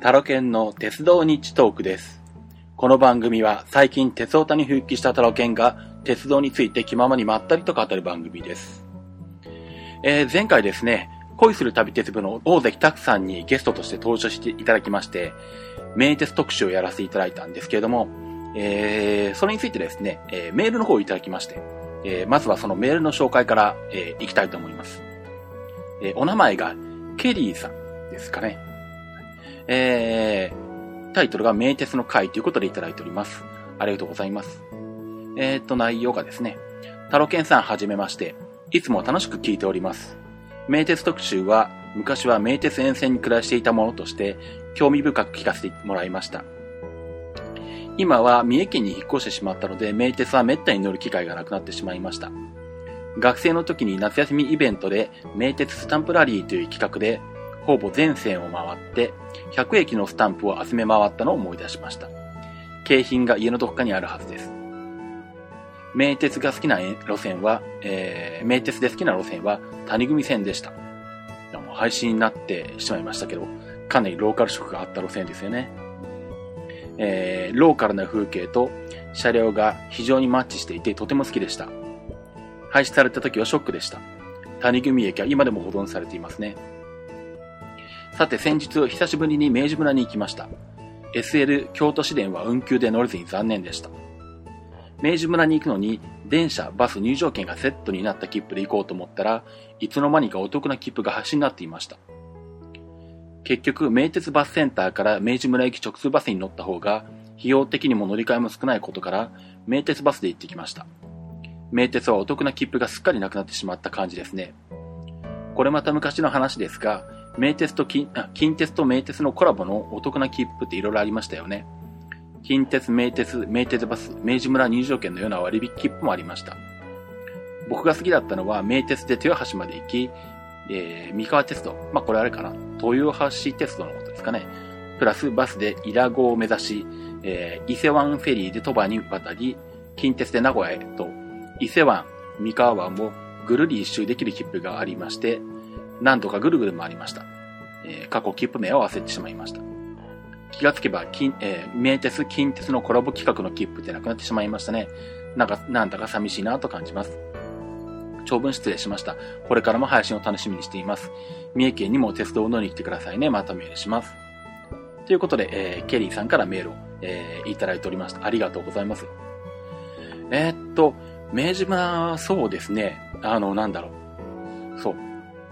タロケンの鉄道日トークです。この番組は最近鉄オタに復帰したタロケンが鉄道について気ままにまったりと語る番組です。えー前回ですね、恋する旅鉄部の大関拓さんにゲストとして登場していただきまして、名鉄特集をやらせていただいたんですけれども、えーそれについてですね、えーメールの方をいただきまして、えーまずはそのメールの紹介から、えーいきたいと思います。えーお名前がケリーさんですかね。えー、タイトルが名鉄の会ということでいただいております。ありがとうございます。えー、っと、内容がですね、タロケンさんはじめまして、いつも楽しく聞いております。名鉄特集は、昔は名鉄沿線に暮らしていたものとして、興味深く聞かせてもらいました。今は三重県に引っ越してしまったので、名鉄は滅多に乗る機会がなくなってしまいました。学生の時に夏休みイベントで、名鉄スタンプラリーという企画で、ほぼ全線を回って、100駅のスタンプを集め回ったのを思い出しました。景品が家のどこかにあるはずです。名鉄が好きな路線は、えー、名鉄で好きな路線は谷組線でした。もう廃止になってしまいましたけど、かなりローカル色があった路線ですよね。えー、ローカルな風景と車両が非常にマッチしていてとても好きでした。廃止された時はショックでした。谷組駅は今でも保存されていますね。さて先日久しぶりに明治村に行きました。SL 京都市電は運休で乗れずに残念でした。明治村に行くのに電車、バス入場券がセットになった切符で行こうと思ったらいつの間にかお得な切符が発信になっていました。結局、名鉄バスセンターから明治村駅直通バスに乗った方が費用的にも乗り換えも少ないことから名鉄バスで行ってきました。名鉄はお得な切符がすっかりなくなってしまった感じですね。これまた昔の話ですが、名鉄と近鉄と名鉄のコラボのお得な切符っていろいろありましたよね。近鉄、名鉄、名鉄バス、明治村入場券のような割引切符もありました。僕が好きだったのは名鉄で豊橋まで行き、えー、三河鉄道、まあ、これあれかな、豊橋鉄道のことですかね。プラスバスで伊良湖を目指し、えー、伊勢湾フェリーで鳥羽に渡り、近鉄で名古屋へと、伊勢湾、三河湾をぐるり一周できる切符がありまして、何度かぐるぐる回りました。え過去切符名を忘れてしまいました。気がつけば、近えー名鉄、近鉄のコラボ企画の切符ってなくなってしまいましたね。なんか、なんだか寂しいなと感じます。長文失礼しました。これからも配信を楽しみにしています。三重県にも鉄道を乗りに来てくださいね。またメールします。ということで、えーケリーさんからメールを、えーいただいておりました。ありがとうございます。えーっと、明治村、そうですね。あの、なんだろう。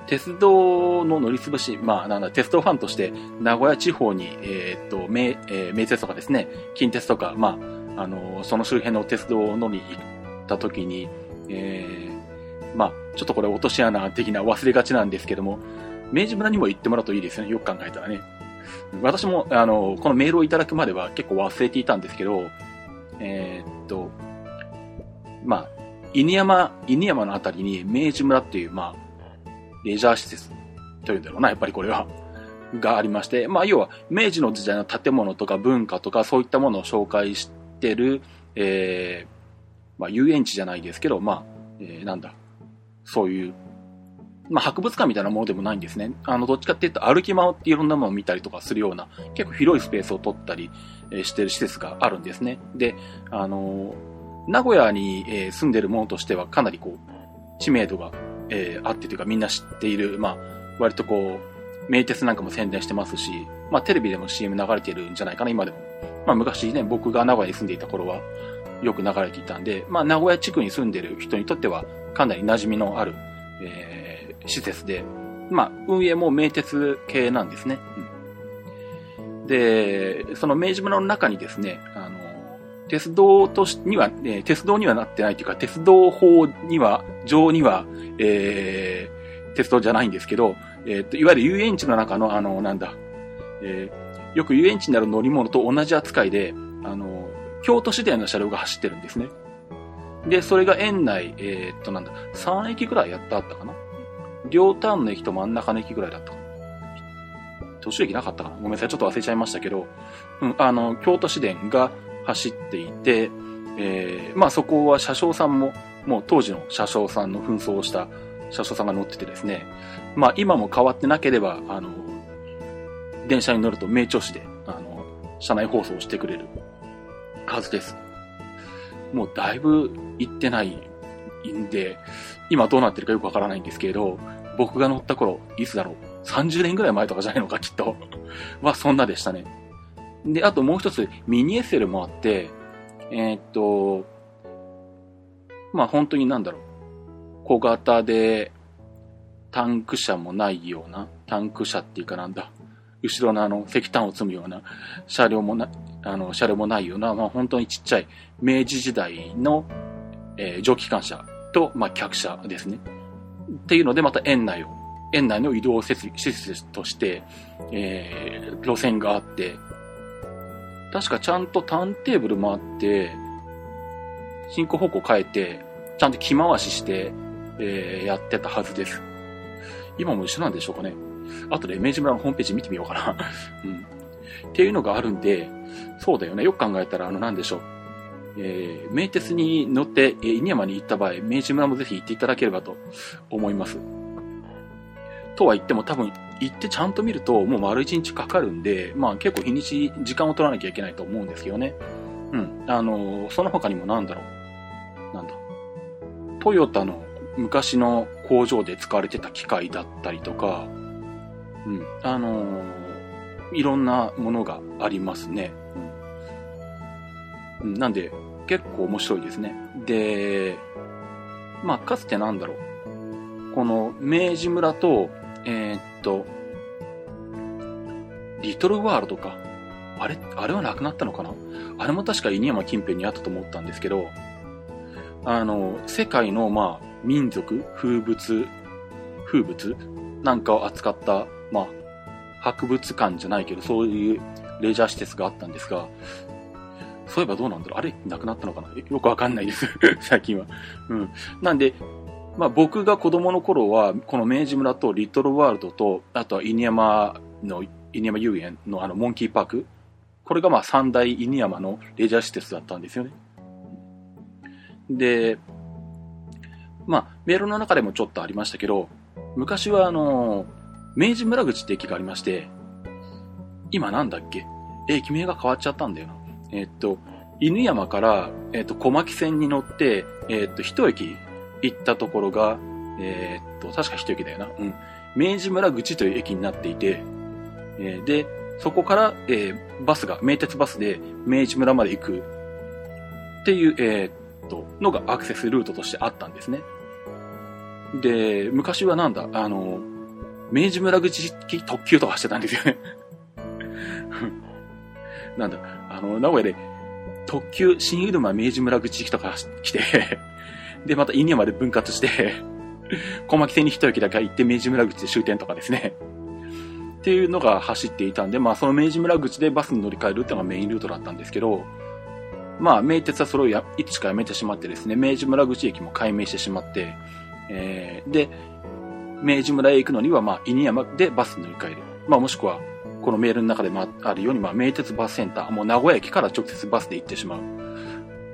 鉄道の乗り潰し、まあ、なんだ、鉄道ファンとして、名古屋地方に、えーっと、名、えー名鉄とかですね、近鉄とか、まあ、あの、その周辺の鉄道を乗りに行った時に、えーまあ、ちょっとこれ落とし穴的な忘れがちなんですけども、明治村にも行ってもらうといいですよね。よく考えたらね。私も、あの、このメールをいただくまでは結構忘れていたんですけど、えーっと、まあ、犬山、犬山のあたりに明治村っていう、まあ、レジャー施設というんだろうな、やっぱりこれは。がありまして、まあ、要は、明治の時代の建物とか文化とか、そういったものを紹介してる、えー、まあ、遊園地じゃないですけど、まあ、えーなんだ、そういう、まあ、博物館みたいなものでもないんですね。あの、どっちかっていうと、歩き回っていろんなものを見たりとかするような、結構広いスペースを取ったり、えーしてる施設があるんですね。で、あのー名古屋に、え住んでる者としては、かなりこう、知名度が、えーあってというか、みんな知っている、まあ、割とこう、名鉄なんかも宣伝してますし、まあ、テレビでも CM 流れてるんじゃないかな、今でも。まあ、昔ね、僕が名古屋に住んでいた頃は、よく流れていたんで、まあ、名古屋地区に住んでる人にとっては、かなり馴染みのある、えー施設で、まあ、運営も名鉄系なんですね。うんで、その明治村の中にですね、あ、鉄道としには、えー鉄道にはなってないというか、鉄道法には、上には、えー鉄道じゃないんですけど、えーと、いわゆる遊園地の中の、あの、なんだ、えーよく遊園地になる乗り物と同じ扱いで、あの、京都市電の車両が走ってるんですね。で、それが園内、えーっと、なんだ、3駅ぐらいやったあったかな。両端の駅と真ん中の駅ぐらいだったかな途中駅なかったかな。ごめんなさい、ちょっと忘れちゃいましたけど、うん、あの、京都市電が走っていて、えーまあそこは車掌さんも、もう当時の車掌さんの紛争をした車掌さんが乗っててですね、まあ今も変わってなければ、あの、電車に乗ると名調子で、あの、車内放送をしてくれるはずです。もうだいぶ行ってないんで、今どうなってるかよくわからないんですけれど、僕が乗った頃、いつだろう ?30 年ぐらい前とかじゃないのか、きっと。は、そんなでしたね。で、あともう一つ、ミニエッセルもあって、えー、っと、まあ本当になんだろう。小型で、タンク車もないような、タンク車っていうかなんだ、後ろのあの石炭を積むような車両もな、あの、車両もないような、まあ本当にちっちゃい明治時代の、えー、蒸気機関車と、まあ客車ですね。っていうので、また園内を、園内の移動施設として、えー、路線があって、確かちゃんとターンテーブルもあって、進行方向変えて、ちゃんと着回しして、えー、やってたはずです。今も一緒なんでしょうかね。あとで明治村のホームページ見てみようかな。うん。っていうのがあるんで、そうだよね。よく考えたら、あの、なんでしょう。えー、名鉄に乗って、えー、犬山に行った場合、明治村もぜひ行っていただければと思います。とは言っても多分、行ってちゃんと見ると、もう丸一日かかるんで、まあ結構日にち、時間を取らなきゃいけないと思うんですよね。うん。あの、その他にもなんだろう。なんだ。トヨタの昔の工場で使われてた機械だったりとか、うん、あの、いろんなものがありますね。うん、なんで、結構面白いですね。で、まあ、かつてなんだろう。この明治村と、えー、っと、リトルワールドか。あれ、あれはなくなったのかな？あれも確か犬山近辺にあったと思ったんですけど、あの、世界の、まあ、民族、風物、風物？なんかを扱った、まあ、博物館じゃないけど、そういうレジャー施設があったんですが、そういえばどうなんだろう？あれなくなったのかな？よくわかんないです 最近は。うん。なんで、まあ僕が子供の頃は、この明治村とリトルワールドと、あとは犬山の、犬山遊園のあのモンキーパーク。これがまあ三大犬山のレジャー施設だったんですよね。で、まあ、メールの中でもちょっとありましたけど、昔はあの、明治村口って駅がありまして、今なんだっけ？駅名が変わっちゃったんだよな。え、っと、犬山から、え、っと、小牧線に乗って、え、っと、一駅行ったところが、えっと、確か一駅だよな。うん。明治村口という駅になっていて、えで、そこから、えバスが、名鉄バスで明治村まで行くっていう、えっと、のがアクセスルートとしてあったんですね。で、昔はなんだ、あの、明治村口特急とか走ってたんですよね なんだ、あの、名古屋で特急新入間明治村口とか来てで、また犬山で分割して 小牧線に一駅だけ行って明治村口で終点とかですねっていうのが走っていたんで、まあその明治村口でバスに乗り換えるっていうのがメインルートだったんですけど、まあ名鉄はそれをやいつしかやめてしまってですね、明治村口駅も改名してしまって、えー、で、明治村へ行くのには、まあ、犬山でバスに乗り換える。まあ、もしくは、このメールの中でもあるように、まあ、名鉄バスセンター、もう名古屋駅から直接バスで行ってしまう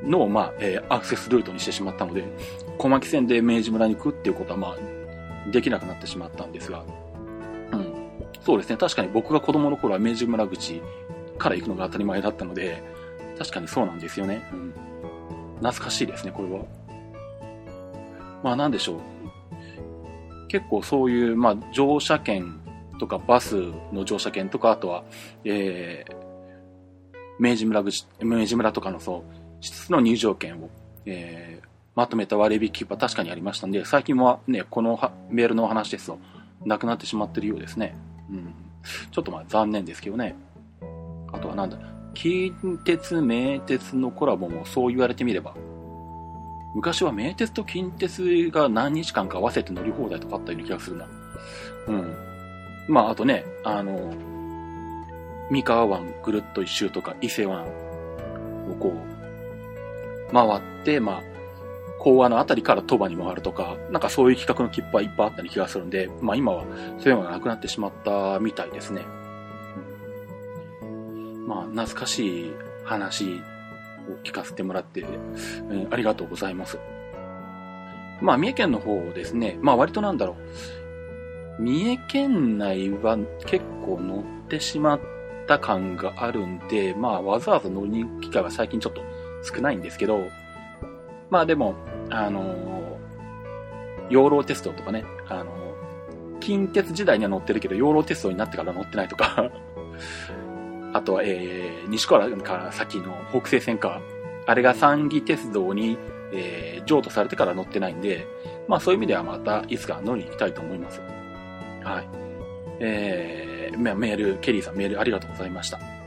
のを、まあ、えー、アクセスルートにしてしまったので、小牧線で明治村に行くっていうことは、まあ、できなくなってしまったんですが、うん。そうですね。確かに僕が子供の頃は明治村口から行くのが当たり前だったので、確かにそうなんですよね。うん。懐かしいですね、これは。まあなんでしょう。結構そういう、まあ乗車券とかバスの乗車券とか、あとは、えー、明治村口、明治村とかのそう、施設の入場券を、えー、まとめた割引は確かにありましたんで、最近はね、このメールのお話ですと、なくなってしまってるようですね。うん。ちょっとまあ残念ですけどね。あとはなんだ、近鉄、名鉄のコラボもそう言われてみれば、昔は名鉄と近鉄が何日間か合わせて乗り放題とかあったような気がするな。うん。まあ、あとね、あの、三河湾ぐるっと一周とか、伊勢湾をこう、回って、まあ、講和のあたりから鳥羽に回るとか、なんかそういう企画の切符はいっぱいあったような気がするんで、まあ今はそういうのがなくなってしまったみたいですね。まあ、懐かしい話を聞かせてもらって、うん、ありがとうございます。まあ、三重県の方ですね、まあ割となんだろう、三重県内は結構乗ってしまった感があるんで、まあわざわざ乗りに行く機会は最近ちょっと少ないんですけど、まあでも、あのー、養老鉄道とかね、あのー、近鉄時代には乗ってるけど、養老鉄道になってから乗ってないとか あとは、えー、西川から先の北西線か、あれが三義鉄道に、えー、譲渡されてから乗ってないんで、まあそういう意味ではまたいつか乗りに行きたいと思います。はい。えー、メール、ケリーさんメールありがとうございました。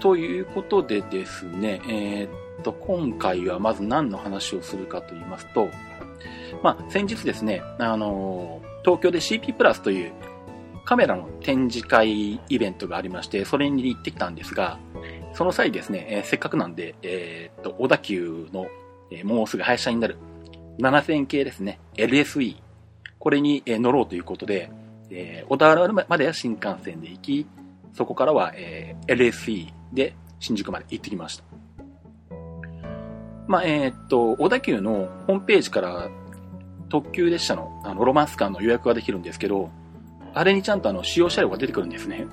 ということでですね、えー、っと、今回はまず何の話をするかと言いますと、まあ、先日ですね、あの、東京で CP プラスというカメラの展示会イベントがありまして、それに行ってきたんですが、その際ですね、えー、せっかくなんで、えー、っと、小田急の、え、もうすぐ廃車になる7000系ですね、LSE。これに、え乗ろうということで、え小田原までは新幹線で行き、そこからは、え LSE で新宿まで行ってきました。まあ、えっと、小田急のホームページから特急列車のあのロマンスカーの予約ができるんですけど、あれにちゃんとあの、使用車両が出てくるんですね。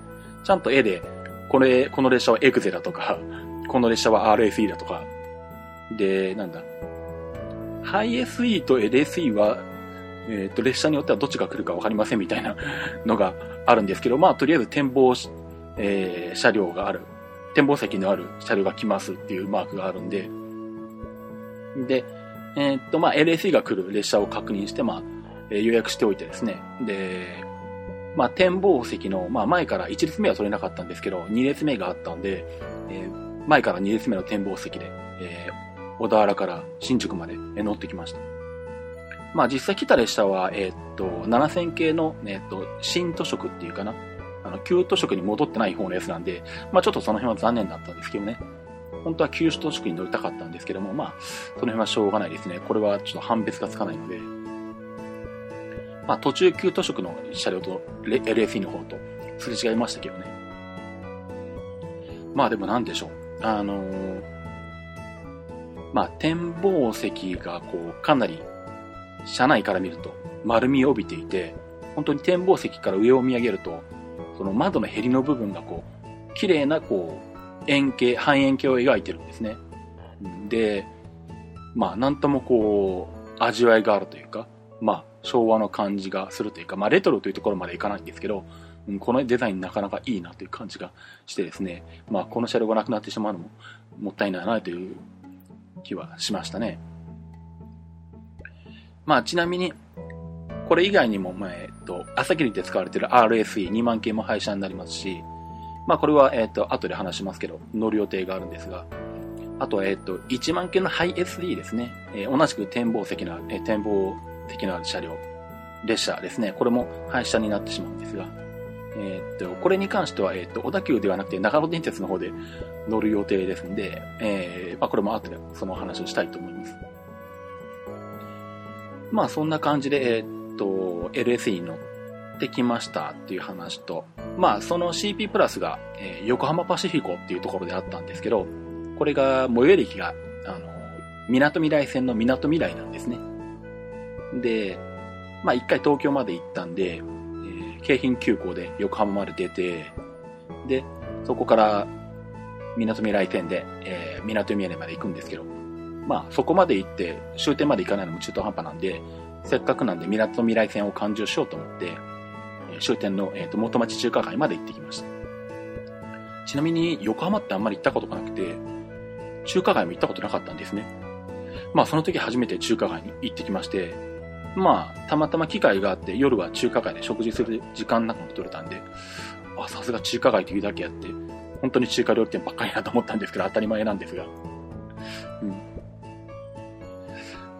ちゃんと絵で、これ、この列車はエクゼだとか、この列車は RSE だとか。で、なんだ。ハイ SE と LSE は、えっ、ー、と、列車によってはどっちが来るかわかりませんみたいなのがあるんですけど、まあ、とりあえず展望、えー、車両がある。展望席のある車両が来ますっていうマークがあるんで、で、えっ、と、まあ、LSE が来る列車を確認して、まあ、予約しておいてですね。で、まあ、展望席の、まあ、前から1列目は取れなかったんですけど、2列目があったんで、えー、前から2列目の展望席で、えー、小田原から新宿まで乗ってきました。まあ、実際来た列車は、えー、っと、7000系の、えー、っと、新都色っていうかな。あの、旧都色に戻ってない方のやつなんで、まあ、ちょっとその辺は残念だったんですけどね。本当は旧都色に乗りたかったんですけども、まあ、その辺はしょうがないですね。これはちょっと判別がつかないので、まあ、途中旧都色の車両と LFE の方とすれ違いましたけどね。まあでもなんでしょう。あのー、まあ展望席がこうかなり車内から見ると丸みを帯びていて、本当に展望席から上を見上げると、その窓のヘリの部分がこう、綺麗なこう、円形、半円形を描いてるんですね。で、まあなんともこう、味わいがあるというか、まあ昭和の感じがするというか、まあ、レトロというところまでいかないんですけど、うん、このデザインなかなかいいなという感じがしてですね、まあ、この車両がなくなってしまうのももったいないなという気はしましたね。まあ、ちなみに、これ以外にも、まあ、えっと、朝霧で使われている RSE2 万件も廃車になりますし、まあ、これは、えっと、後で話しますけど、乗る予定があるんですが、あとは、えっと、1万件のハイ SD ですね。えー、同じく展望席の、えー、展望的な車両、列車ですね。これも廃車になってしまうんですが、え、っと、これに関しては、え、っと、小田急ではなくて長野電鉄の方で乗る予定ですんで、えー、まあ、これも後でその話をしたいと思います。まあ、そんな感じで、えー、っと、LSE に乗ってきましたっていう話と、まあ、その CP プラスが、えー、横浜パシフィコっていうところであったんですけど、これが、最寄り駅が、あの、港未来線の港未来なんですね。で、まあ一回東京まで行ったんで、えー、京浜急行で横浜まで出て、で、そこから港未来線で、えー、港未来まで行くんですけど、まあそこまで行って終点まで行かないのも中途半端なんで、せっかくなんで港未来線を勘定しようと思って、終点の、えーと、元町中華街まで行ってきました。ちなみに横浜ってあんまり行ったことがなくて、中華街も行ったことなかったんですね。まあその時初めて中華街に行ってきまして、まあ、たまたま機会があって、夜は中華街で食事する時間なんかも取れたんで、あ、さすが中華街というだけあって、本当に中華料理店ばっかりなと思ったんですけど、当たり前なんですが。うん。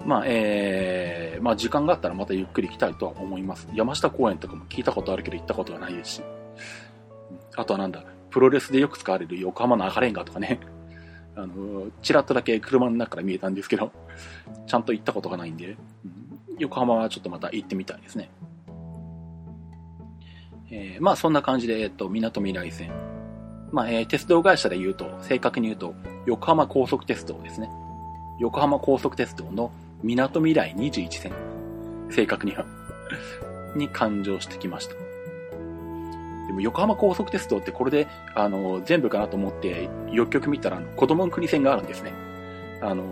まあ、えー、まあ時間があったらまたゆっくり行きたいとは思います。山下公園とかも聞いたことあるけど行ったことがないですし。あとはなんだ、プロレスでよく使われる横浜の赤レンガとかね。あの、ちらっとだけ車の中から見えたんですけど、ちゃんと行ったことがないんで、うん横浜はちょっとまた行ってみたいですね。えー、まあそんな感じで、えっ、ー、と、港未来線。まあ、えー、鉄道会社で言うと、正確に言うと、横浜高速鉄道ですね。横浜高速鉄道の港未来21線。正確には。に感情してきました。でも横浜高速鉄道ってこれで、あの、全部かなと思って、よくよく見たら、子供の国線があるんですね。あの、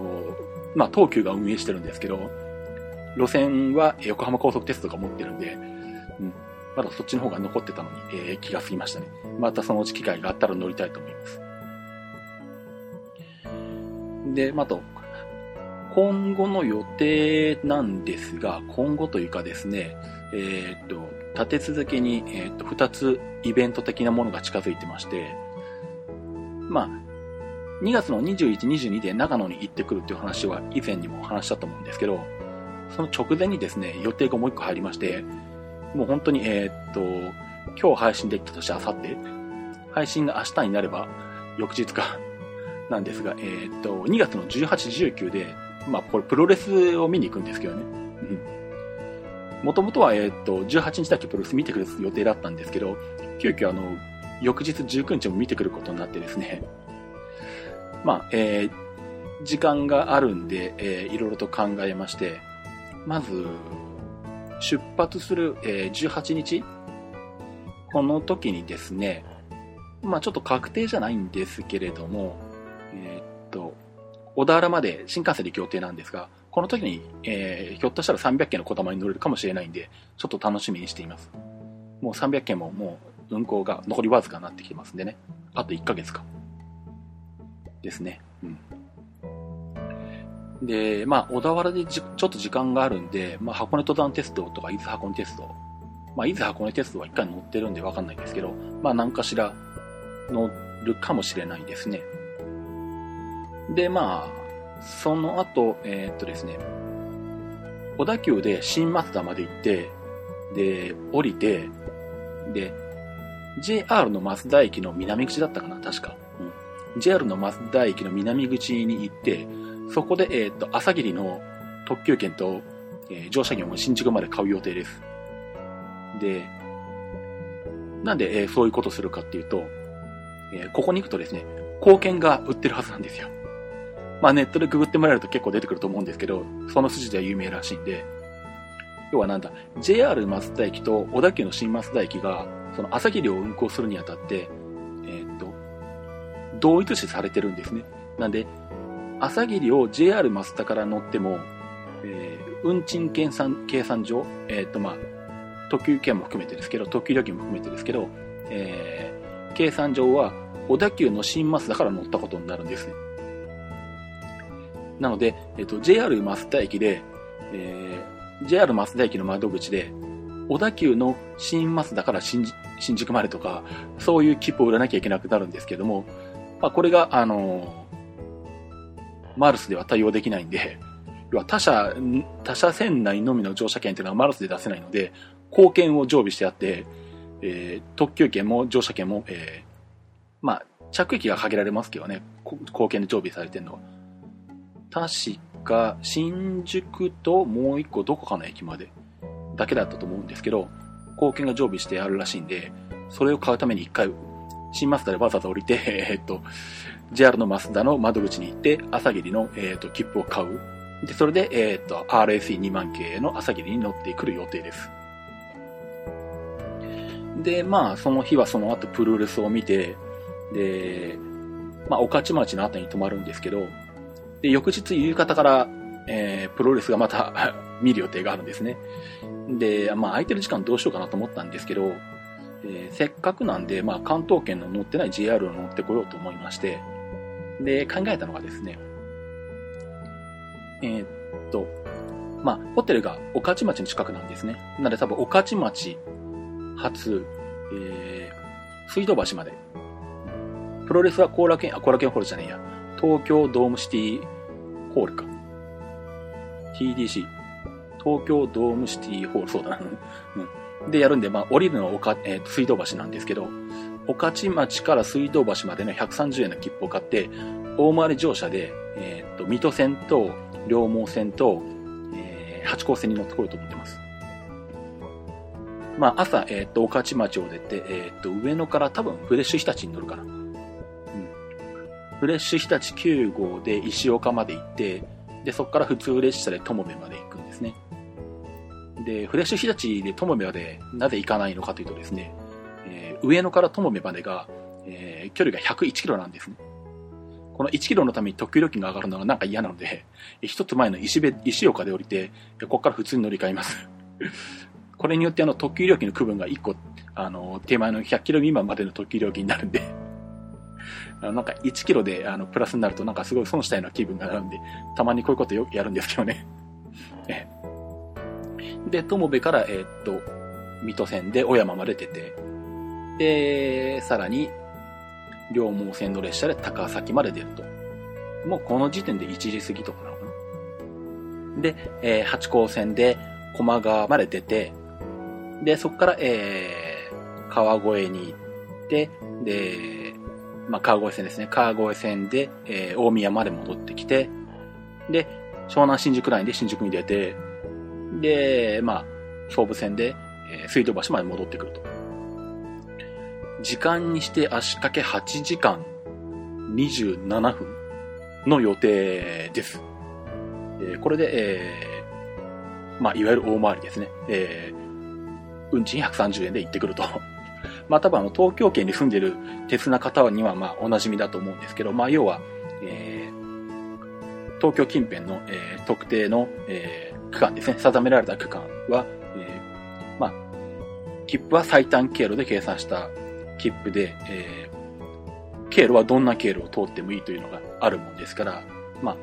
まあ、東急が運営してるんですけど、路線は横浜高速鉄道が持ってるんで、うん、まだそっちの方が残ってたのに、えー、気が済みましたね。またそのうち機会があったら乗りたいと思います。で、また、今後の予定なんですが、今後というかですね、えー、っと、立て続けに、えー、っと、二つイベント的なものが近づいてまして、まあ、2月の21、22で長野に行ってくるっていう話は以前にも話したと思うんですけど、その直前にですね、予定がもう一個入りまして、もう本当に、えー、っと、今日配信できたとして、あさって、配信が明日になれば、翌日か、なんですが、え、っと、2月の18、19で、まあ、これプロレスを見に行くんですけどね。もともとは、え、っと、18日だけプロレス見てくる予定だったんですけど、急遽あの、翌日19日も見てくることになってですね。まあ、えー、時間があるんで、えー、いろいろと考えまして、まず、出発する、えー、18日この時にですね、まあちょっと確定じゃないんですけれども、えー、っと、小田原まで新幹線で行く予定なんですが、この時に、えー、ひょっとしたら300件の小玉に乗れるかもしれないんで、ちょっと楽しみにしています。もう300件ももう運行が残りわずかになってきてますんでね。あと1ヶ月か。ですね。うん。で、まあ、小田原でちょっと時間があるんで、まあ、箱根登山鉄道とか伊豆箱根鉄道、まあ、伊豆箱根鉄道は一回乗ってるんでわかんないんですけど、まあ、何かしら乗るかもしれないですね。で、まあ、その後、えー、っとですね、小田急で新松田まで行って、で、降りて、で、JR の増田駅の南口だったかな、確か。うん、JR の増田駅の南口に行って、そこで、えっ、と、朝霧の特急券と、えー、乗車券を新宿まで買う予定です。で、なんで、えー、そういうことするかっていうと、えー、ここに行くとですね、貢献が売ってるはずなんですよ。まあネットでググってもらえると結構出てくると思うんですけど、その筋では有名らしいんで、要はなんだ、JR 増田駅と小田急の新増田駅が、その朝霧を運行するにあたって、えー、っと、同一視されてるんですね。なんで、朝霧を JR 増田から乗っても、えー、運賃計算、計算上、えっ、とまあ、特急券も含めてですけど、特急料金も含めてですけど、えー、計算上は、小田急の新増田から乗ったことになるんですね。なので、えっ、と、JR 増田駅で、えー、JR 増田駅の窓口で、小田急の新増田から新新宿までとか、そういう切符を売らなきゃいけなくなるんですけども、まあ、これが、あのマルスでは対応できないんで、要は他社、他社線内のみの乗車券っていうのはマルスで出せないので、貢献を常備してあって、えー、特急券も乗車券も、えー、まあ、着駅が限られますけどね、貢献で常備されてるのは。確か、新宿ともう一個どこかの駅までだけだったと思うんですけど、貢献が常備してあるらしいんで、それを買うために一回、新マスターでわざわざ降りて、えー、っと、JR の増田の窓口に行って、朝霧の、えーと、切符を買う。で、それで、えっ、と、RSE2 万系の朝霧に乗ってくる予定です。で、まあ、その日はその後プロレスを見て、で、まあ、御徒町の後に泊まるんですけど、で、翌日夕方から、えー、プロレスがまた 見る予定があるんですね。で、まあ、空いてる時間どうしようかなと思ったんですけど、えー、せっかくなんで、まあ、関東圏の乗ってない JR を乗ってこようと思いまして、で、考えたのがですね、えー、っと、まあ、ホテルが御徒町の近くなんですね。なので多分御徒町発、えー、水道橋まで。プロレスは後楽園、あ、後楽園ホールじゃねえや。東京ドームシティホールか。TDC。東京ドームシティホール、そうだな。うん。で、やるんで、まあ、降りるのはおか、えー、水道橋なんですけど、御徒町から水道橋までの130円の切符を買って、大回り乗車で、えっ、ー、と、水戸線と、両毛線と、えー、八甲線に乗ってこようと思ってます。まあ、朝、えっ、ー、と、御徒町を出て、えっ、ー、と、上野から多分フレッシュ日立に乗るかな。フレッシュ日立9号で石岡まで行って、で、そこから普通列車で友部まで行くんですね。で、フレッシュ日立で友部までなぜ行かないのかというとですね、えー、上野から友部までが、えー、距離が101キロなんですね。この1キロのために特急料金が上がるのがなんか嫌なので、一つ前の石部石岡で降りて、ここから普通に乗り換えます。これによってあの特急料金の区分が1個、あの、手前の100キロ未満までの特急料金になるんであのなんか1キロであのプラスになるとなんかすごい損したような気分がなるんで、たまにこういうことよくやるんですけどね で、友部から、えー、っと、水戸線で小山まで出て、で、さらに、両毛線の列車で高崎まで出ると。もうこの時点で1時過ぎとかなのかな。で、えー、八高線で駒川まで出て、で、そこから、えー、川越に行って、で、まあ、川越線ですね。川越線で、えー、大宮まで戻ってきて、で、湘南新宿ラインで新宿に出て、で、まあ、総武線で、えー、水道橋まで戻ってくると。時間にして足掛け8時間27分の予定です。えー、これで、えー、まあ、いわゆる大回りですね。えー、運賃130円で行ってくると。まあ、多分あの、東京圏に住んでる鉄な方には、まあ、お馴染みだと思うんですけど、まあ、要は、えー、東京近辺の、えー、特定の、えー、区間ですね、定められた区間は、えー、まあ、切符は最短経路で計算した切符で、えー、経路はどんな経路を通ってもいいというのがあるもんですから、まあ、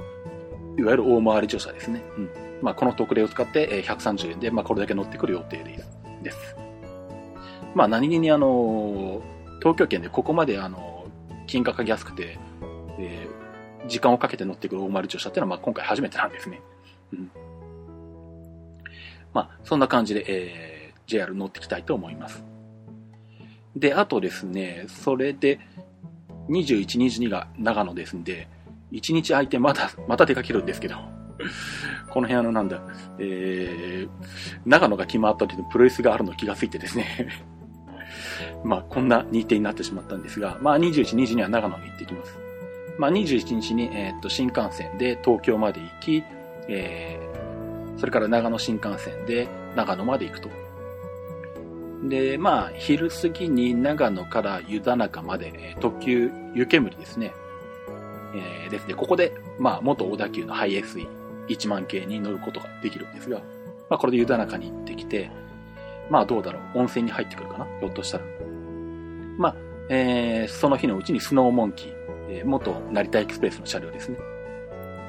いわゆる大回り乗車ですね。うん。まあ、この特例を使って、え130円で、まあ、これだけ乗ってくる予定ですです。まあ、何気にあの、東京圏でここまであの、金額が安くて、えー、時間をかけて乗ってくる大回り乗車っていうのは、まあ、今回初めてなんですね。うん。まあ、そんな感じで、えー、JR 乗っていきたいと思います。で、あとですね、それで、21、22が長野ですんで、1日空いてまた、また出かけるんですけど、この辺あのなんだ、えー、長野が決まった時のプロレスがあるの気がついてですねまあ、こんな日程になってしまったんですが、まあ、21、22は長野に行ってきます。まあ、21日に、えー、っと、新幹線で東京まで行き、えー、それから長野新幹線で長野まで行くと。で、まあ、昼過ぎに長野から湯田中まで、特急湯煙ですね。えー、ですね、ここで、まあ、元小田急のハイエース1万系に乗ることができるんですが、まあ、これで湯田中に行ってきて、まあ、どうだろう、温泉に入ってくるかな？ひょっとしたら。まあ、えー、その日のうちにスノーモンキー、えー、元成田エクスプレスの車両ですね。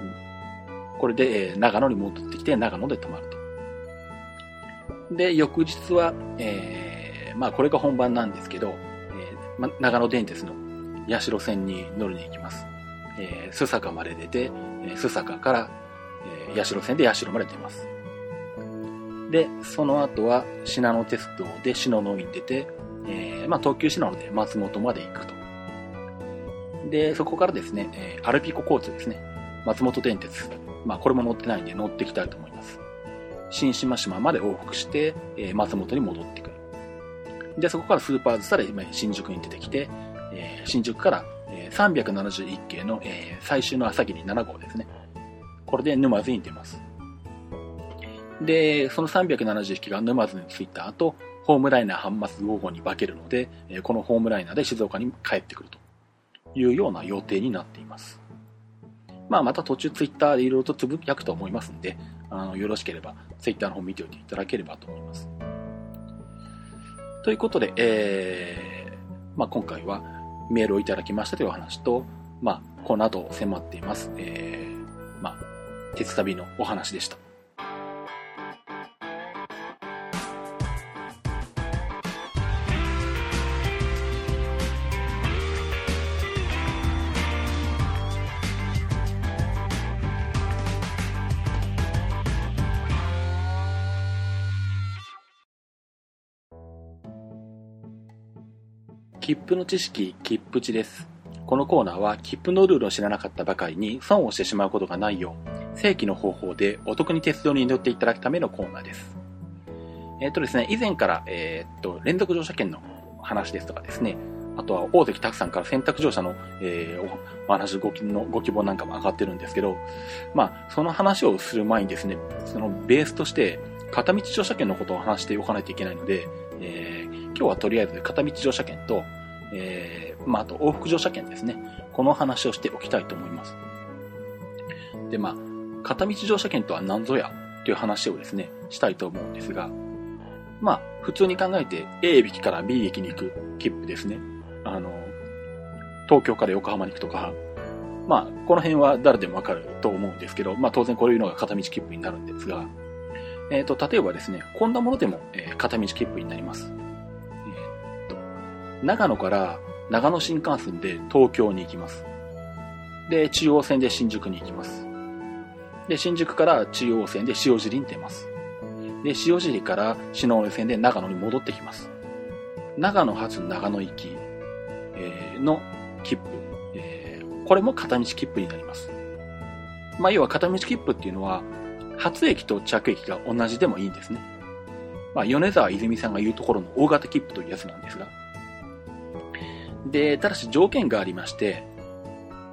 うん、これで、えー、長野に戻ってきて、長野で泊まると。で、翌日は、えー、まあ、これが本番なんですけど、えーま、長野電鉄の八代線に乗りに行きます。えー、須坂まで出て、えー、須坂から、えー、八代線で八代まで出ます。で、その後は、信濃鉄道で信濃に出て、えー、まあ、東急信濃で松本まで行くと。で、そこからですね、えー、アルピコ交通ですね。松本電鉄。まあ、これも乗ってないんで乗ってきたいと思います。新島島まで往復して、えー、松本に戻ってくる。で、そこからスーパーズサで新宿に出てきて、えー、新宿から、え、371系の、えー、最終の朝霧7号ですね。これで沼津に出ます。で、その370匹が沼津に着いた後、ホームライナー半マス5号に化けるので、このホームライナーで静岡に帰ってくるというような予定になっています。まあ、また途中ツイッターでいろいろとつぶやくと思いますんで、あのよろしければツイッターの方見ておいていただければと思います。ということで、えー、まあ、今回はメールをいただきましたというお話と、まあ、この後迫っています、えー、まあ、鉄旅のお話でした。切符の知識、切符値です。このコーナーは切符のルールを知らなかったばかりに損をしてしまうことがないよう、正規の方法でお得に鉄道に乗っていただくためのコーナーです。えっ、とですね、以前から、えっ、と、連続乗車券の話ですとかですね、あとは大関たくさんから選択乗車の、えー、お話ごのご希望なんかも上がってるんですけど、まあ、その話をする前にですね、そのベースとして、片道乗車券のことを話しておかないといけないので、えー、今日はとりあえず片道乗車券と、えー、まあ、あと往復乗車券ですね。この話をしておきたいと思います。で、まあ、片道乗車券とは何ぞやという話をですね、したいと思うんですが、まあ、普通に考えて A 駅から B 駅に行く切符ですね。あの、東京から横浜に行くとか、まあ、この辺は誰でもわかると思うんですけど、まあ当然こういうのが片道切符になるんですが、えっ、ー、と、例えばですね、こんなものでも、えー、片道切符になります。長野から長野新幹線で東京に行きます。で、中央線で新宿に行きます。で、新宿から中央線で塩尻に出ます。で、塩尻から篠上線で長野に戻ってきます。長野発長野行き、の切符、え、これも片道切符になります。まあ、要は片道切符っていうのは、初駅と着駅が同じでもいいんですね。まあ、米沢泉さんが言うところの大型切符というやつなんですが。で、ただし条件がありまして、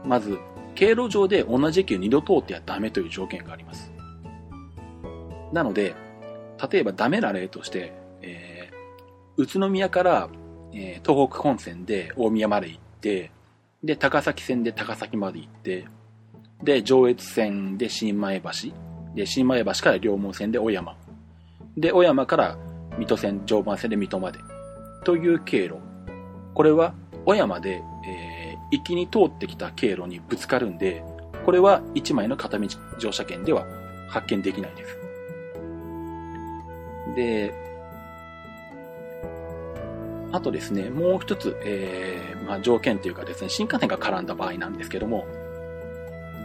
まず、経路上で同じ駅を二度通ってはダメという条件があります。なので、例えばダメな例として、えー、宇都宮から、えー、東北本線で大宮まで行って、で、高崎線で高崎まで行って、で、上越線で新前橋、で、新前橋から両門線で小山、で、小山から水戸線、常磐線で水戸まで、という経路。これは、小山で、えー、行きに通ってきた経路にぶつかるんで、これは1枚の片道乗車券では発見できないです。で、あとですね、もう一つ、えー、まあ、条件というかですね、新幹線が絡んだ場合なんですけども、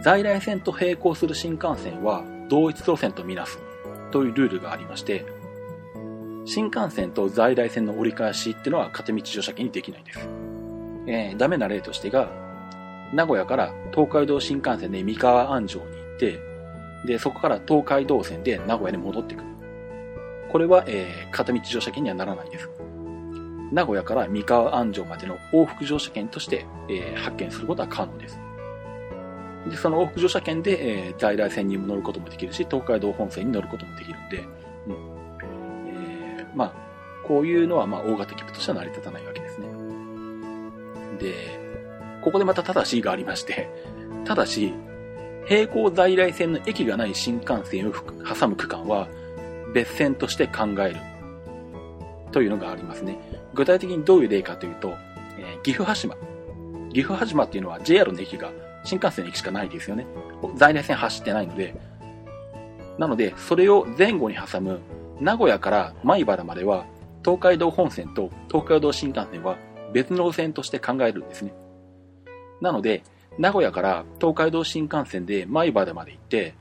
在来線と並行する新幹線は同一路線とみなすというルールがありまして、新幹線と在来線の折り返しっていうのは片道乗車券にできないです。えー、ダメな例としてが、名古屋から東海道新幹線で三河安城に行って、で、そこから東海道線で名古屋に戻ってくる。これは、えー、片道乗車券にはならないです。名古屋から三河安城までの往復乗車券として、えー、発見することは可能です。で、その往復乗車券で、えー、在来線にも乗ることもできるし、東海道本線に乗ることもできるんで、うんえー、まあ、こういうのは、まあ、大型切符としては成り立たないわけです。で、ここでまた正しいがありまして、ただし、並行在来線の駅がない新幹線を挟む区間は、別線として考えるというのがありますね。具体的にどういう例かというと、えー、岐阜羽島。岐阜羽島っていうのは JR の駅が新幹線の駅しかないですよね。在来線走ってないので。なので、それを前後に挟む名古屋から米原までは東海道本線と東海道新幹線は別の路線として考えるんですね。なので、名古屋から東海道新幹線で米原まで行って、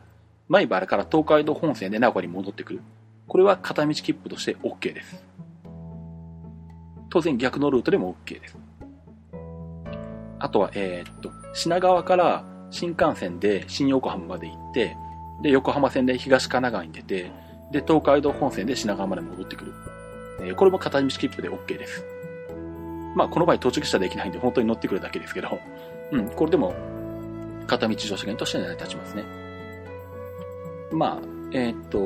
米原から東海道本線で名古屋に戻ってくる。これは片道切符として OK です。当然逆のルートでも OK です。あとは、えー、っと、品川から新幹線で新横浜まで行って、で、横浜線で東神奈川に出て、で、東海道本線で品川まで戻ってくる。えー、これも片道切符で OK です。まあ、この場合到着したらできないんで本当に乗ってくるだけですけど、うん、これでも片道乗車券として成り立ちますね。まあ、えー、っと、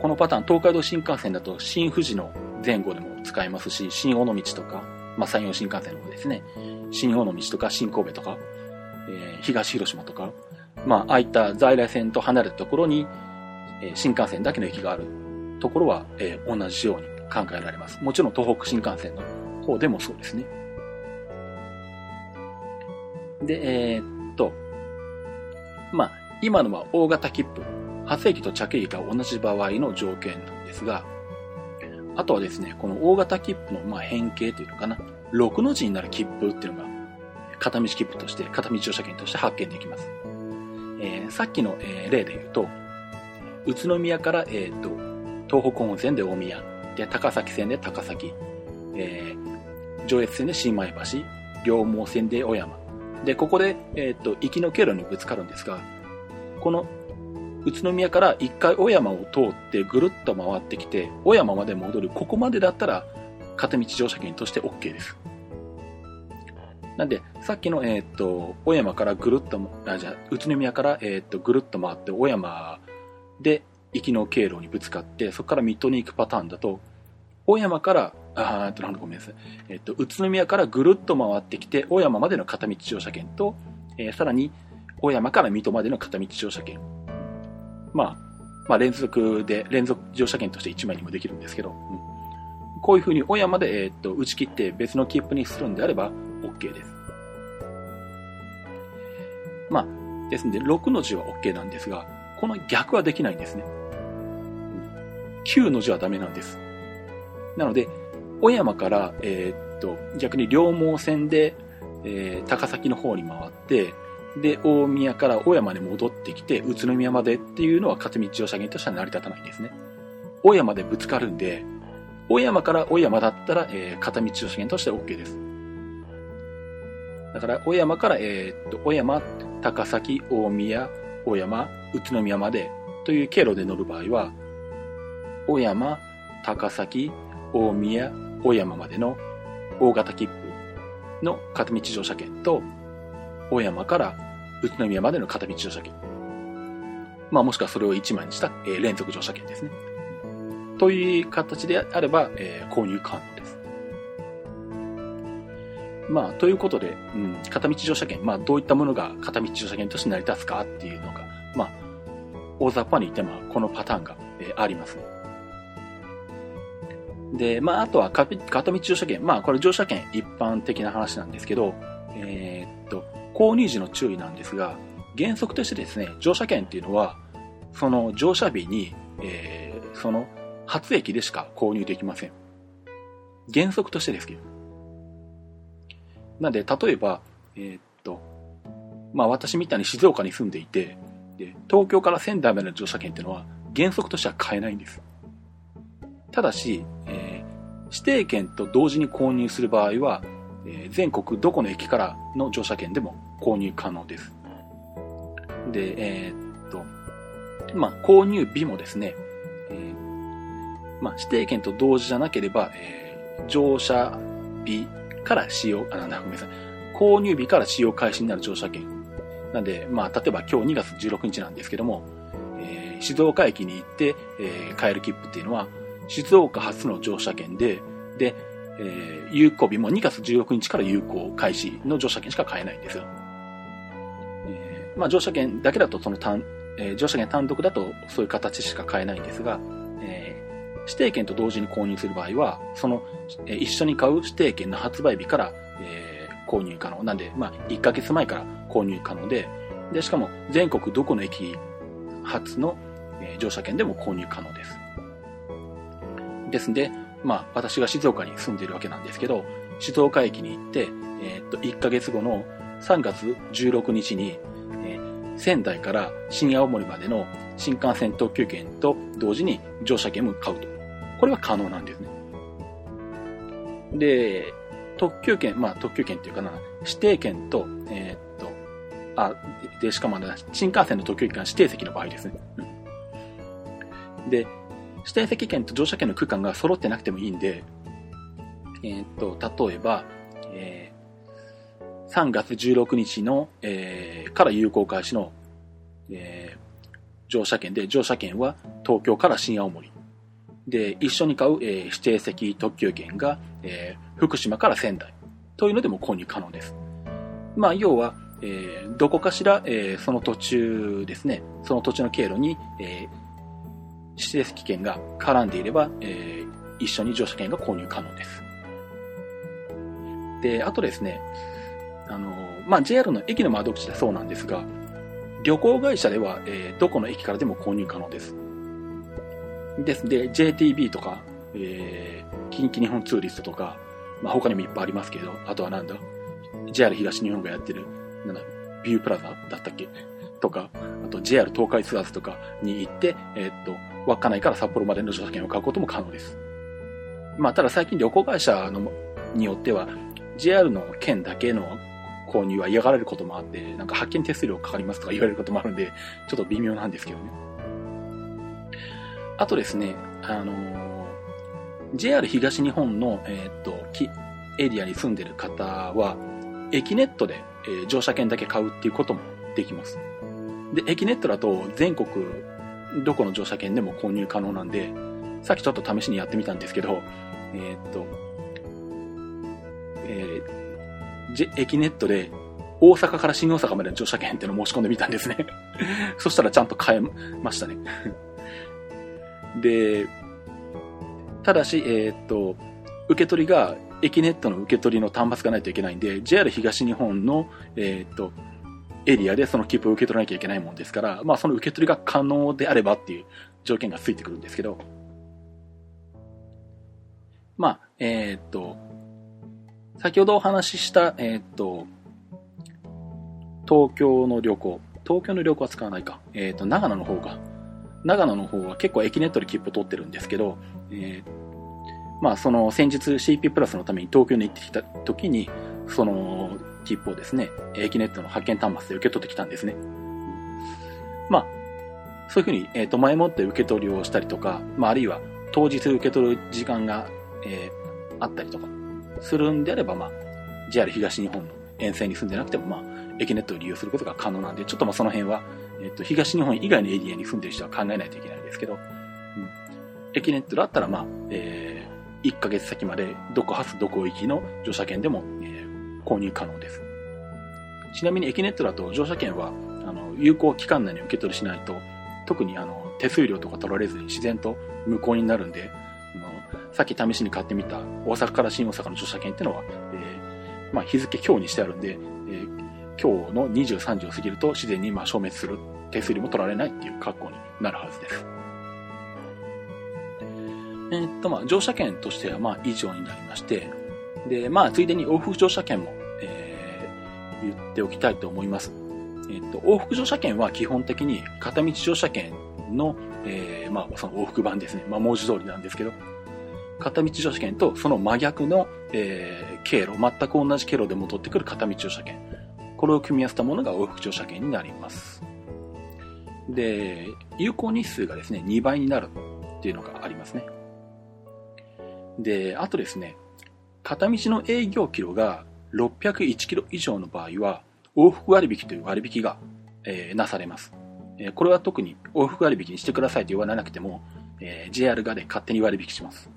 このパターン、東海道新幹線だと新富士の前後でも使えますし、新尾道とか、まあ、山陽新幹線の方ですね。新尾道とか新神戸とか、えー、東広島とか、まあ、ああいった在来線と離れたところに、えー、新幹線だけの駅があるところは、えー、同じように考えられます。もちろん東北新幹線の方でもそうですね。で、えー、っと、まあ、今のは大型切符。発生機と着駅が同じ場合の条件なんですが、あとはですね、この大型切符のま変形というのかな、6の字になる切符っていうのが、片道切符として、片道乗車券として発見できます。えー、さっきの、え例で言うと、宇都宮から、えーと、東北本線で大宮、で高崎線で高崎、えー、上越線で新米橋、両毛線で小山。で、ここで、えっ、ー、と、行きの経路にぶつかるんですが、この宇都宮から一回小山を通ってぐるっと回ってきて、小山まで戻る。ここまでだったら、片道乗車券として OK です。なんで、さっきの、えっ、と、小山からぐるっと、あ、じゃ、宇都宮から、えっ、と、ぐるっと回って、小山で行きの経路にぶつかって、そこから水戸に行くパターンだと、小山から、あーっと、なんごめんなさい。えっと、宇都宮からぐるっと回ってきて、小山までの片道乗車券と、えー、さらに、小山から水戸までの片道乗車券。まあ、まあ連続で、連続乗車券として1枚にもできるんですけど、うん、こういうふうに小山で、えー、っと、打ち切って別の切符にするんであれば、OK です。まあ、ですんで、6の字は OK なんですが、この逆はできないんですね。9の字はダメなんです。なので、小山から、えー、っと、逆に両毛線で、えー、高崎の方に回って、で、大宮から小山に戻ってきて、宇都宮までっていうのは片道乗車券としては成り立たないんですね。小山でぶつかるんで、小山から小山だったら、えー、片道乗車券として OK です。だから、小山から、えー、っと、小山、高崎、大宮、小山、宇都宮までという経路で乗る場合は、小山、高崎、大宮、小山までの大型切符の片道乗車券と、小山から宇都宮までの片道乗車券。まあもしくはそれを1枚にした、えー、連続乗車券ですね。という形であれば、えー、購入可能です。まあ、ということで、うん、片道乗車券、まあ、どういったものが片道乗車券として成り立つかっていうのが、まあ、大雑把に言っても、このパターンが、えー、ありますね。で、まあ、あとは片道乗車券。まあ、これ乗車券一般的な話なんですけど、えー、っと、購入時の注意なんですが、原則としてですね、乗車券っていうのは、その乗車日に、えー、その初駅でしか購入できません。原則としてですけど。なんで、例えば、えー、っと、まあ私みたいに静岡に住んでいて、で、東京から仙台までの乗車券っていうのは原則としては買えないんです。ただし、えー、指定券と同時に購入する場合は、えー、全国どこの駅からの乗車券でも購入可能です。で、えー、っと、まあ、購入日もですね、えー、まあ、指定券と同時じゃなければ、えー、乗車日から使用、あ、なんだ、ごめんなさい。購入日から使用開始になる乗車券。なんで、まあ、例えば今日2月16日なんですけども、えー、静岡駅に行って、えー、買える切符っていうのは、静岡発の乗車券で、で、えー、有効日も2月16日から有効開始の乗車券しか買えないんですよ。えー、まあ乗車券だけだとその単、えー、乗車券単独だとそういう形しか買えないんですが、えー、指定券と同時に購入する場合は、その、えー、一緒に買う指定券の発売日から、えー、購入可能。なんで、まあ1ヶ月前から購入可能で、で、しかも全国どこの駅発の、えー、乗車券でも購入可能です。ですんで、まあ、私が静岡に住んでいるわけなんですけど、静岡駅に行って、えー、っと、1ヶ月後の3月16日に、えー、仙台から新青森までの新幹線特急券と同時に乗車券も買うと。これは可能なんですね。で、特急券、まあ特急券っていうかな、指定券と、えー、っと、あ、で、しかも、新幹線の特急券は指定席の場合ですね。うん、で、指定席券と乗車券の区間が揃ってなくてもいいんで、えー、っと、例えば、えー、3月16日の、えー、から有効開始の、えー、乗車券で、乗車券は東京から新青森。で、一緒に買う、えー、指定席特急券が、えー、福島から仙台。というのでも購入可能です。まあ、要は、えー、どこかしら、えー、その途中ですね、その土地の経路に、えー、指定席券が絡んでいれば、えー、一緒に乗車券が購入可能です。で、あとですね、あの、まあ、JR の駅の窓口でそうなんですが、旅行会社では、えー、どこの駅からでも購入可能です。ですで、JTB とか、えー、近畿日本ツーリストとか、まあ、他にもいっぱいありますけど、あとはなんだ、JR 東日本がやってる、なんだ、ビュープラザだったっけ？とか、あと JR 東海ツアーズとかに行って、えー、っと、稚内から札幌までの乗車券を買うことも可能です。まあ、ただ最近旅行会社のによっては、JR の券だけの購入は嫌がられることもあって、なんか発見手数料かかりますとか言われることもあるんで、ちょっと微妙なんですけどね。あとですね、あのー、JR 東日本の、えー、っと、エリアに住んでる方は、駅ネットで、えー、乗車券だけ買うっていうこともできます。で、駅ネットだと全国どこの乗車券でも購入可能なんで、さっきちょっと試しにやってみたんですけど、えー、っと、えー、駅ネットで大阪から新大阪までの乗車券っていうのを申し込んでみたんですね。そしたらちゃんと買えましたね。で、ただし、えー、っと、受け取りが、駅ネットの受け取りの端末がないといけないんで、JR 東日本の、えー、っと、エリアでその切符を受け取らなきゃいけないもんですから、まあその受け取りが可能であればっていう条件がついてくるんですけど、まあ、えー、っと、先ほどお話しした、えー、っと、東京の旅行、東京の旅行は使わないか、えっと、長野の方が、長野の方は結構駅ネットで切符を取ってるんですけど、えー、まあその先日 CP プラスのために東京に行ってきた時に、その切符をですね、駅ネットの発券端末で受け取ってきたんですね。まあ、そういうふうに、えっ、ー、と、前もって受け取りをしたりとか、まあ、あるいは当日受け取る時間が、えー、あったりとかするんであれば、まあ、JR 東日本の沿線に住んでなくても、まあ、駅ネットを利用することが可能なんで、ちょっとまあその辺は、えっ、ー、と、東日本以外のエリアに住んでる人は考えないといけないんですけど、うん、駅ネットだったら、まあ、えー、1ヶ月先までどこ発どこ行きの乗車券でも、えー、購入可能です。ちなみに駅ネットだと乗車券は、あの、有効期間内に受け取りしないと、特にあの、手数料とか取られずに自然と無効になるんで、あのさっき試しに買ってみた大阪から新大阪の乗車券っていうのは、えー、まあ、日付今日にしてあるんで、えー、今日の23時を過ぎると自然にまあ消滅する。手数料も取られないっていう格好になるはずです。えー、っと、まあ、乗車券としてはまあ以上になりまして、で、まあ、ついでに往復乗車券も言っておきたいと思います。えっと、往復乗車券は基本的に片道乗車券の、えー、まあ、その往復版ですね。まあ、文字通りなんですけど、片道乗車券とその真逆の、えー、経路、全く同じ経路で戻ってくる片道乗車券。これを組み合わせたものが往復乗車券になります。で、有効日数がですね、2倍になるっていうのがありますね。で、あとですね、片道の営業キロが601キロ以上の場合は、往復割引という割引が、えー、なされます。えー、これは特に往復割引にしてくださいと言われなくても、えー、JR がで勝手に割引します。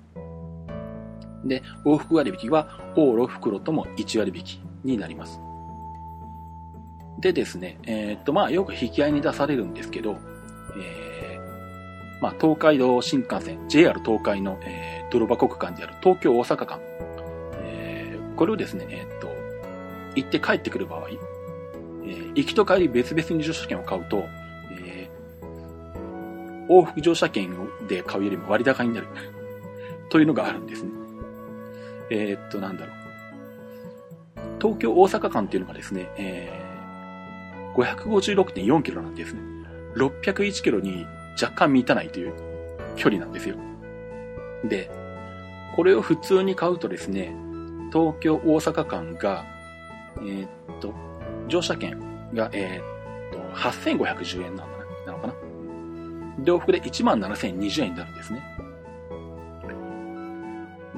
で、往復割引は、往路袋とも1割引になります。でですね、えー、っと、まあ、よく引き合いに出されるんですけど、えー、まあ、東海道新幹線、JR 東海の、えー、泥箱区間である東京大阪間、これをですね、え、っと、行って帰ってくる場合、えー、行きと帰り別々に乗車券を買うと、えー、往復乗車券で買うよりも割高になる というのがあるんですね。えー、っと、なんだろう。東京大阪間っていうのがですね、えー、556.4キロなんですね。601キロに若干満たないという距離なんですよ。で、これを普通に買うとですね、東京大阪間がえー、っと、乗車券が、えー、っと、8510円なのななのかなで、往復で17,020円になるんですね。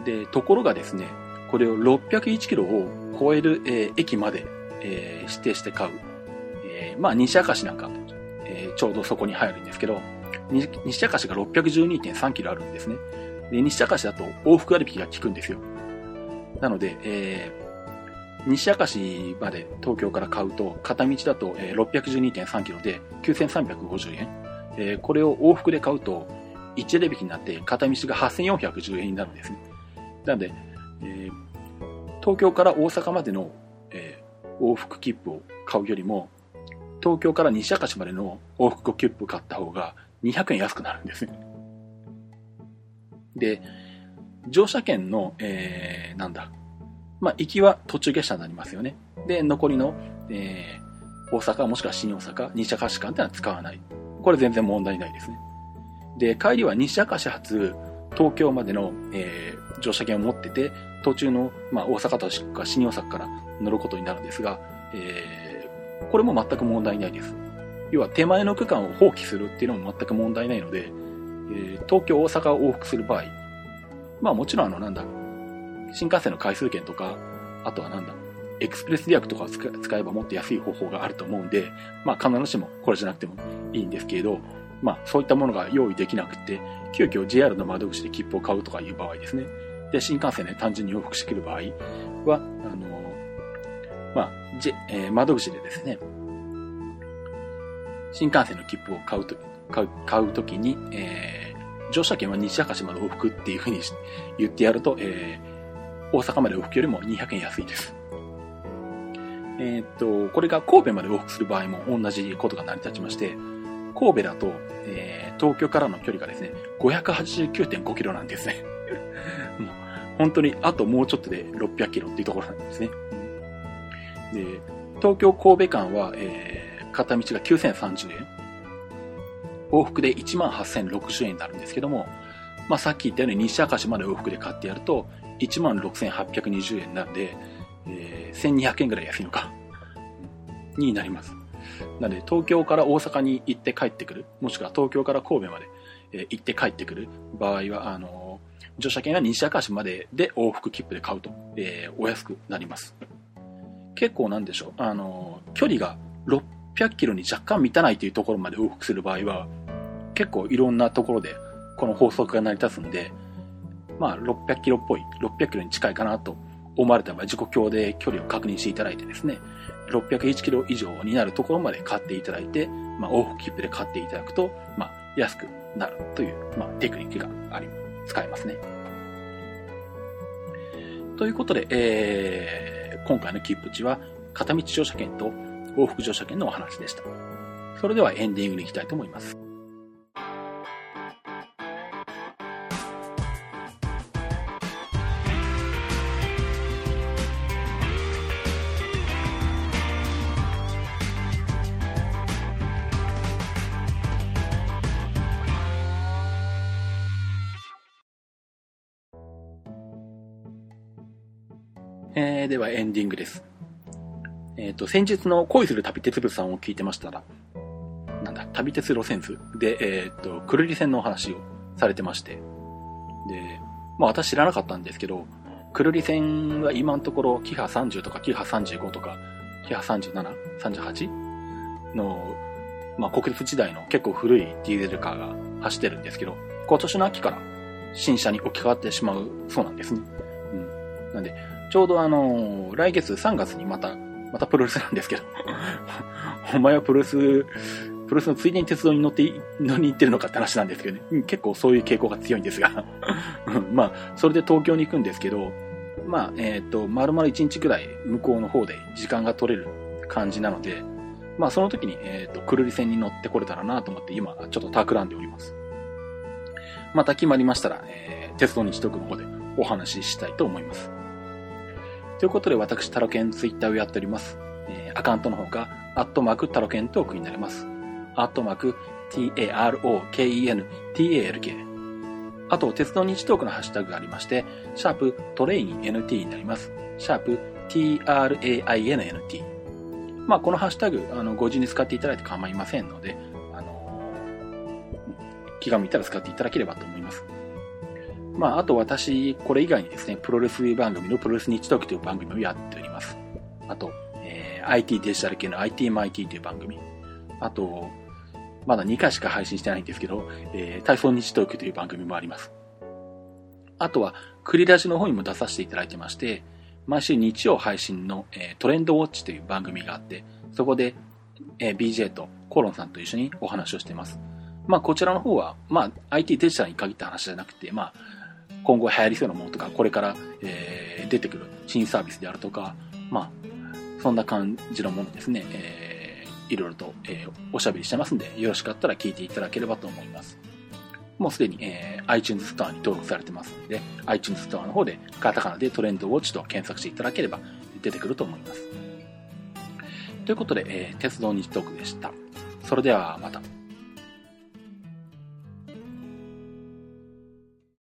で、ところがですね、これを601キロを超える、えー、駅まで、えー、指定して買う。えー、まあ、西明石なんか、えー、ちょうどそこに入るんですけど、西明石が612.3キロあるんですね。で、西明石だと往復割引が効くんですよ。なので、えー、西明石まで東京から買うと、片道だと612.3キロで9350円。えー、これを往復で買うと、1割引になって片道が8410円になるんですね。なので、えー、東京から大阪までの、えー、往復切符を買うよりも、東京から西明石までの往復切符を買った方が200円安くなるんですね。で、乗車券の、えー、なんだ、まあ、行きは途中下車になりますよね。で、残りの、えー、大阪もしくは新大阪、西明石間ってのは使わない。これ全然問題ないですね。で、帰りは西明石発東京までの、えー、乗車券を持ってて、途中の、まあ、大阪とか新大阪から乗ることになるんですが、えー、これも全く問題ないです。要は手前の区間を放棄するっていうのも全く問題ないので、えー、東京、大阪を往復する場合、まあもちろんあの、なんだ、新幹線の回数券とか、あとはなんだ、エクスプレス予約とかを使えばもっと安い方法があると思うんで、まあ必ずしもこれじゃなくてもいいんですけれど、まあ、そういったものが用意できなくて、急遽 JR の窓口で切符を買うとかいう場合ですね。で、新幹線で単純に往復してくる場合は、あの、まあ、J えー、窓口でですね、新幹線の切符を買うと、買う、買うときに、えー、乗車券は西明石まで往復っていうふうに言ってやると、えー、大阪まで往復よりも200円安いです。えー、っと、これが神戸まで往復する場合も同じことが成り立ちまして、神戸だと、えー、東京からの距離がですね、589.5キロなんですね。もう本当にあともうちょっとで600キロっていうところなんですね。で、東京神戸間は、えー、片道が9030円。往復で18,060円になるんですけども、まあ、さっき言ったように西明石まで往復で買ってやると、1万6820円なんで、えー、1200円ぐらい安いのか、になります。なので、東京から大阪に行って帰ってくる、もしくは東京から神戸まで、えー、行って帰ってくる場合は、あのー、乗車券は西明石までで往復切符で買うと、えー、お安くなります。結構なんでしょう、あのー、距離が600キロに若干満たないというところまで往復する場合は、結構いろんなところでこの法則が成り立つんで、まあ600キロっぽい、600キロに近いかなと思われた場合、時刻表で距離を確認していただいてですね、601キロ以上になるところまで買っていただいて、まあ、往復切符で買っていただくと、まあ、安くなるという、まあ、テクニックがあり、使えますね。ということで、えー、今回の切符値は、片道乗車券と往復乗車券のお話でした。それではエンディングに行きたいと思います。えー、ではエンディングです。えっ、ー、と、先日の恋する旅鉄部さんを聞いてましたら、なんだ、旅鉄路線図？で、えっ、ー、と、くるり線のお話をされてまして、で、まあ私知らなかったんですけど、くるり線は今のところ、キハ30とかキハ35とか、キハ 37?38? の、まあ国立時代の結構古いディーゼルカーが走ってるんですけど、今年の秋から新車に置き換わってしまうそうなんですね。うん。なんで、ちょうどあのー、来月3月にまた、またプロレスなんですけど お前はプロレス、プロレスのついでに鉄道に乗って、乗りに行ってるのかって話なんですけどね。結構そういう傾向が強いんですが まあ、それで東京に行くんですけど、まあ、えっ、ー、と、丸々1日くらい向こうの方で時間が取れる感じなので、まあ、その時に、えっ、ー、と、くるり線に乗ってこれたらなと思って今、ちょっと企んでおります。また決まりましたら、えー、鉄道日特の方でお話ししたいと思います。ということで、私、タロケンツイッターをやっております。えー、アカウントの方が、アットマークタロケントークになります。アットマーク t-a-r-o-k-e-n-t-a-l-k。あと、鉄道日トークのハッシュタグがありまして、シャープトレイン NT になります。シャープ t-r-a-i-n-n-t。まあ、このハッシュタグ、あの、ご自由に使っていただいて構いませんので、あの、気が向いたら使っていただければと思います。まあ、あと私、これ以外にですね、プロレス番組のプロレス日時という番組をやっております。あと、えー、IT デジタル系の ITMIT という番組。あと、まだ2回しか配信してないんですけど、えー、体操日東京という番組もあります。あとは、クリラジの方にも出させていただいてまして、毎週日曜配信の、えー、トレンドウォッチという番組があって、そこで、えー、BJ とコロンさんと一緒にお話をしています。まあ、こちらの方は、まあ、IT デジタルに限った話じゃなくて、まあ、今後流行りそうなものとか、これから、えー、出てくる新サービスであるとか、まあ、そんな感じのものですね、えー、いろいろと、えー、おしゃべりしてますんで、よろしかったら聞いていただければと思います。もうすでに、えー、iTunes ストアに登録されてますので、iTunes ストアの方でカタカナでトレンドウォッチと検索していただければ出てくると思います。ということで、えー、鉄道日トークでした。それではまた。